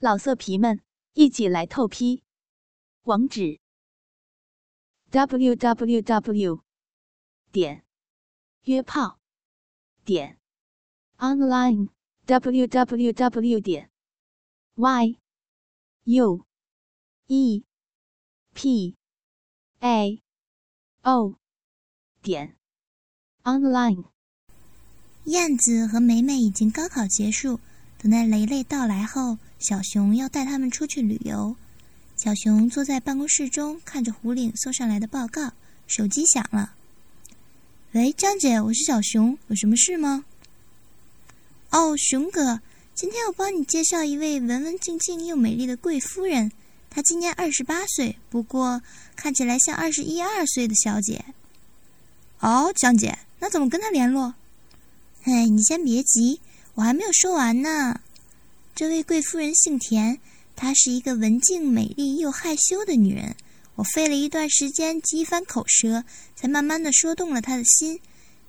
老色皮们，一起来透批！网址：w w w 点约炮点 online w w w 点 y u e p a o 点 online。燕子和梅梅已经高考结束，等待雷雷到来后。小熊要带他们出去旅游。小熊坐在办公室中，看着胡岭送上来的报告。手机响了。喂，张姐，我是小熊，有什么事吗？哦，熊哥，今天我帮你介绍一位文文静静又美丽的贵夫人。她今年二十八岁，不过看起来像二十一二岁的小姐。哦，江姐，那怎么跟她联络？哎，你先别急，我还没有说完呢。这位贵夫人姓田，她是一个文静、美丽又害羞的女人。我费了一段时间，几番口舌，才慢慢的说动了她的心。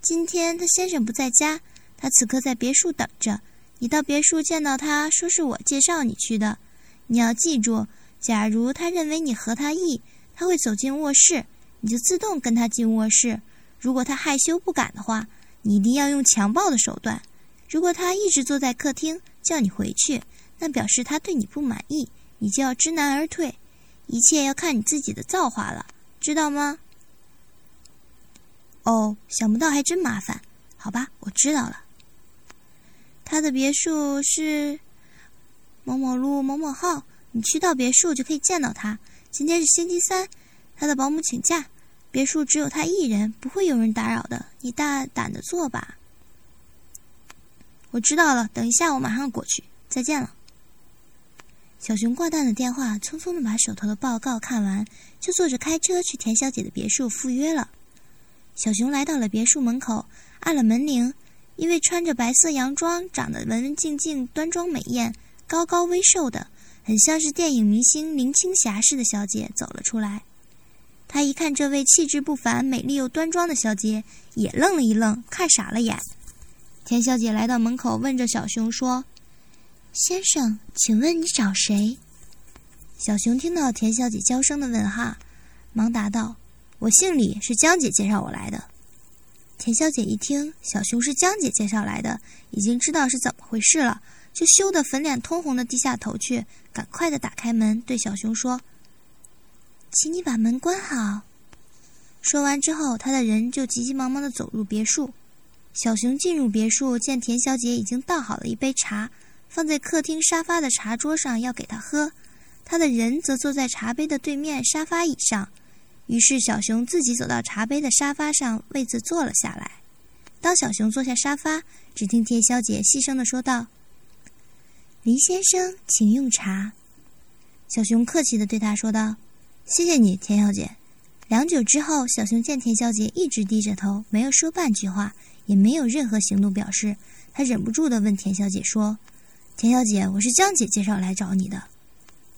今天她先生不在家，她此刻在别墅等着。你到别墅见到她，说是我介绍你去的。你要记住，假如她认为你合她意，她会走进卧室，你就自动跟她进卧室。如果她害羞不敢的话，你一定要用强暴的手段。如果她一直坐在客厅，叫你回去，那表示他对你不满意，你就要知难而退。一切要看你自己的造化了，知道吗？哦，想不到还真麻烦。好吧，我知道了。他的别墅是某某路某某号，你去到别墅就可以见到他。今天是星期三，他的保姆请假，别墅只有他一人，不会有人打扰的。你大胆的做吧。我知道了，等一下我马上过去。再见了。小熊挂断了电话，匆匆的把手头的报告看完，就坐着开车去田小姐的别墅赴约了。小熊来到了别墅门口，按了门铃，一位穿着白色洋装、长得文文静静、端庄美艳、高高微瘦的，很像是电影明星林青霞似的小姐走了出来。他一看这位气质不凡、美丽又端庄的小姐，也愣了一愣，看傻了眼。田小姐来到门口，问着小熊说：“先生，请问你找谁？”小熊听到田小姐娇声的问哈，忙答道：“我姓李，是江姐介绍我来的。”田小姐一听小熊是江姐介绍来的，已经知道是怎么回事了，就羞得粉脸通红的低下头去，赶快的打开门，对小熊说：“请你把门关好。”说完之后，他的人就急急忙忙的走入别墅。小熊进入别墅，见田小姐已经倒好了一杯茶，放在客厅沙发的茶桌上，要给她喝。他的人则坐在茶杯的对面沙发椅上。于是小熊自己走到茶杯的沙发上，位子坐了下来。当小熊坐下沙发，只听田小姐细声地说道：“林先生，请用茶。”小熊客气地对他说道：“谢谢你，田小姐。”良久之后，小熊见田小姐一直低着头，没有说半句话。也没有任何行动表示，他忍不住的问田小姐说：“田小姐，我是江姐介绍来找你的。”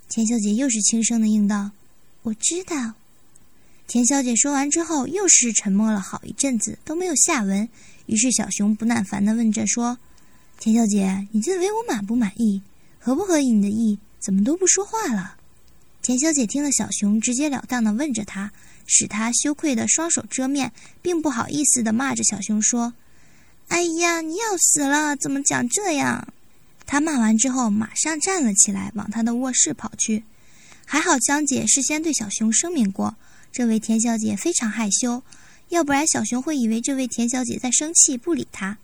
田小姐又是轻声的应道：“我知道。”田小姐说完之后，又是沉默了好一阵子，都没有下文。于是小熊不耐烦的问着说：“田小姐，你认为我满不满意？合不合意你的意？怎么都不说话了？”田小姐听了小熊直截了当的问着她，使她羞愧的双手遮面，并不好意思地骂着小熊说。哎呀，你要死了！怎么讲这样？他骂完之后，马上站了起来，往他的卧室跑去。还好江姐事先对小熊声明过，这位田小姐非常害羞，要不然小熊会以为这位田小姐在生气，不理她。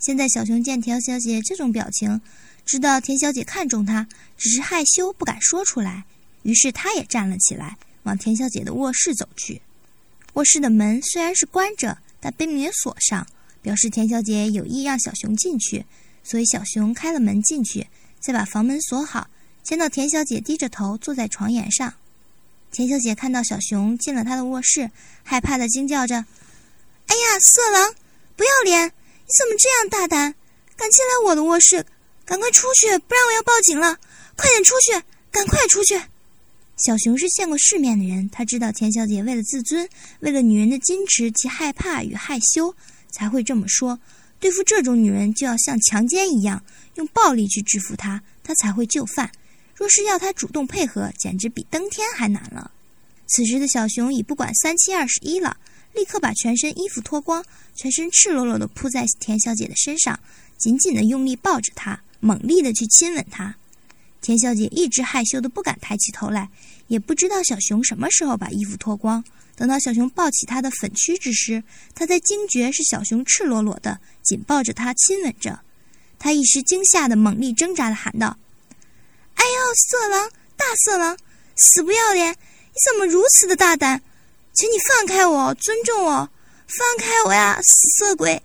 现在小熊见田小姐这种表情，知道田小姐看中他，只是害羞不敢说出来，于是他也站了起来，往田小姐的卧室走去。卧室的门虽然是关着，但被门锁上。表示田小姐有意让小熊进去，所以小熊开了门进去，再把房门锁好。见到田小姐低着头坐在床沿上，田小姐看到小熊进了她的卧室，害怕的惊叫着：“哎呀，色狼，不要脸！你怎么这样大胆，敢进来我的卧室？赶快出去，不然我要报警了！快点出去，赶快出去！”小熊是见过世面的人，他知道田小姐为了自尊，为了女人的矜持及害怕与害羞。才会这么说。对付这种女人，就要像强奸一样，用暴力去制服她，她才会就范。若是要她主动配合，简直比登天还难了。此时的小熊已不管三七二十一了，立刻把全身衣服脱光，全身赤裸裸地扑在田小姐的身上，紧紧地用力抱着她，猛力地去亲吻她。田小姐一直害羞的不敢抬起头来，也不知道小熊什么时候把衣服脱光。等到小熊抱起她的粉躯之时，她才惊觉是小熊赤裸裸的紧抱着她亲吻着。她一时惊吓的猛力挣扎的喊道：“哎呦，色狼，大色狼，死不要脸！你怎么如此的大胆？请你放开我，尊重我，放开我呀，死色鬼！”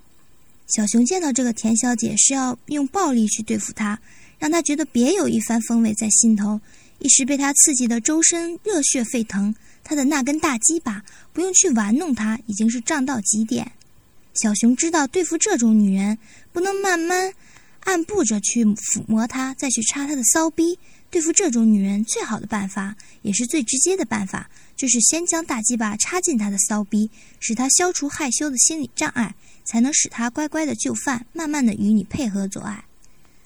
小熊见到这个田小姐是要用暴力去对付她。让他觉得别有一番风味在心头，一时被他刺激的周身热血沸腾。他的那根大鸡巴不用去玩弄他，已经是胀到极点。小熊知道对付这种女人，不能慢慢按步着去抚摸她，再去插她的骚逼。对付这种女人，最好的办法，也是最直接的办法，就是先将大鸡巴插进她的骚逼，使她消除害羞的心理障碍，才能使她乖乖的就范，慢慢的与你配合做爱。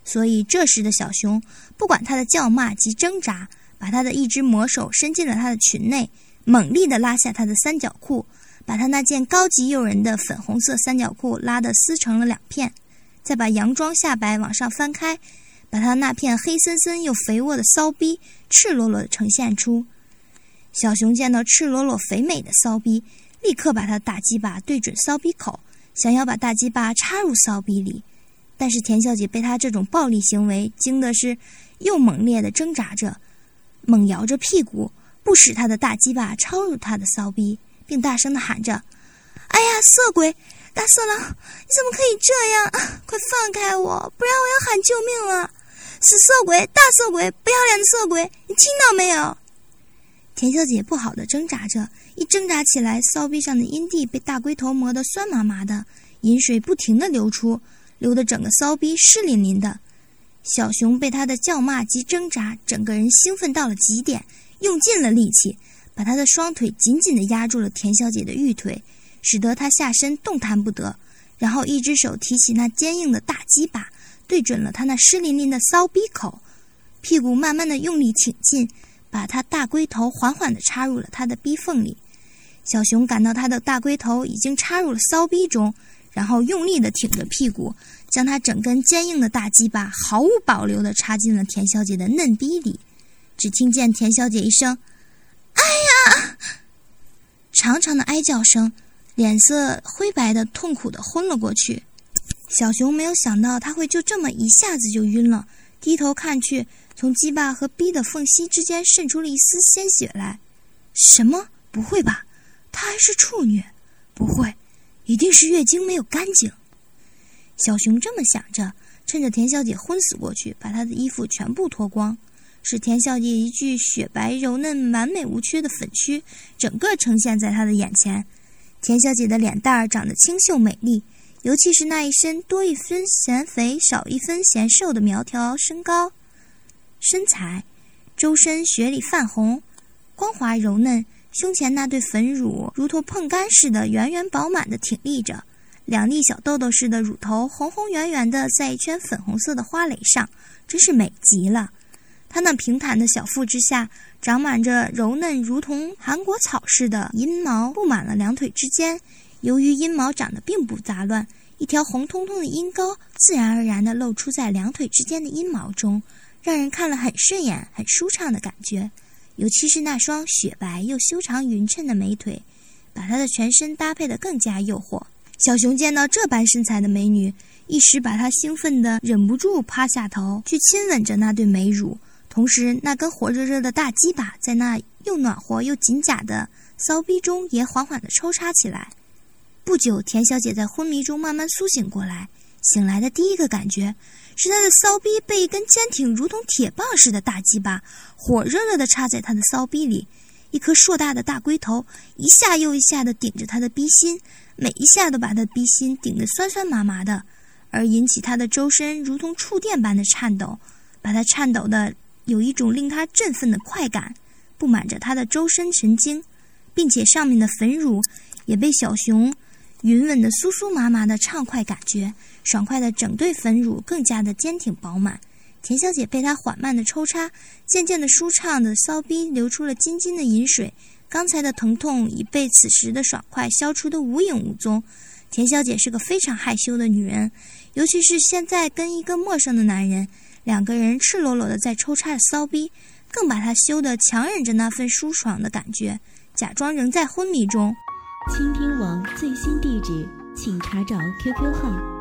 所以，这时的小熊不管他的叫骂及挣扎，把他的一只魔手伸进了他的裙内，猛力地拉下他的三角裤，把他那件高级诱人的粉红色三角裤拉得撕成了两片，再把洋装下摆往上翻开，把他那片黑森森又肥沃的骚逼赤裸裸地呈现出。小熊见到赤裸裸肥美的骚逼，立刻把他大鸡巴对准骚逼口，想要把大鸡巴插入骚逼里。但是田小姐被他这种暴力行为惊的是，又猛烈的挣扎着，猛摇着屁股，不使他的大鸡巴超入他的骚逼，并大声的喊着：“哎呀，色鬼，大色狼，你怎么可以这样？快放开我，不然我要喊救命了！死色鬼，大色鬼，不要脸的色鬼，你听到没有？”田小姐不好的挣扎着，一挣扎起来，骚逼上的阴蒂被大龟头磨得酸麻麻的，饮水不停的流出。流得整个骚逼湿淋淋的，小熊被他的叫骂及挣扎，整个人兴奋到了极点，用尽了力气，把他的双腿紧紧地压住了田小姐的玉腿，使得她下身动弹不得。然后一只手提起那坚硬的大鸡巴，对准了他那湿淋淋的骚逼口，屁股慢慢的用力挺进，把他大龟头缓缓地插入了他的逼缝里。小熊感到他的大龟头已经插入了骚逼中。然后用力地挺着屁股，将他整根坚硬的大鸡巴毫无保留地插进了田小姐的嫩逼里。只听见田小姐一声“哎呀”，长长的哀叫声，脸色灰白的痛苦地昏了过去。小熊没有想到他会就这么一下子就晕了，低头看去，从鸡巴和逼的缝隙之间渗出了一丝鲜血来。什么？不会吧？她还是处女？不会。一定是月经没有干净，小熊这么想着，趁着田小姐昏死过去，把她的衣服全部脱光，使田小姐一具雪白柔嫩、完美无缺的粉躯整个呈现在他的眼前。田小姐的脸蛋儿长得清秀美丽，尤其是那一身多一分嫌肥、少一分嫌瘦的苗条身高、身材，周身血里泛红，光滑柔嫩。胸前那对粉乳如同碰干似的圆圆饱满的挺立着，两粒小豆豆似的乳头红红圆圆的在一圈粉红色的花蕾上，真是美极了。她那平坦的小腹之下长满着柔嫩如同韩国草似的阴毛，布满了两腿之间。由于阴毛长得并不杂乱，一条红彤彤的阴沟自然而然地露出在两腿之间的阴毛中，让人看了很顺眼、很舒畅的感觉。尤其是那双雪白又修长匀称的美腿，把她的全身搭配得更加诱惑。小熊见到这般身材的美女，一时把她兴奋得忍不住趴下头去亲吻着那对美乳，同时那根火热热的大鸡巴在那又暖和又紧夹的骚逼中也缓缓地抽插起来。不久，田小姐在昏迷中慢慢苏醒过来，醒来的第一个感觉。是他的骚逼被一根坚挺如同铁棒似的大鸡巴火热热地插在他的骚逼里，一颗硕大的大龟头一下又一下地顶着他的逼心，每一下都把他的逼心顶得酸酸麻麻的，而引起他的周身如同触电般的颤抖，把他颤抖的有一种令他振奋的快感，布满着他的周身神经，并且上面的粉乳也被小熊。云稳的酥酥麻麻的畅快感觉，爽快的整对粉乳更加的坚挺饱满，田小姐被他缓慢的抽插，渐渐的舒畅的骚逼流出了晶晶的饮水，刚才的疼痛已被此时的爽快消除的无影无踪。田小姐是个非常害羞的女人，尤其是现在跟一个陌生的男人，两个人赤裸裸的在抽插的骚逼，更把她羞得强忍着那份舒爽的感觉，假装仍在昏迷中。倾听王最新地址，请查找 QQ 号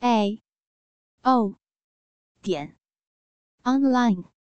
a. O. 点。Online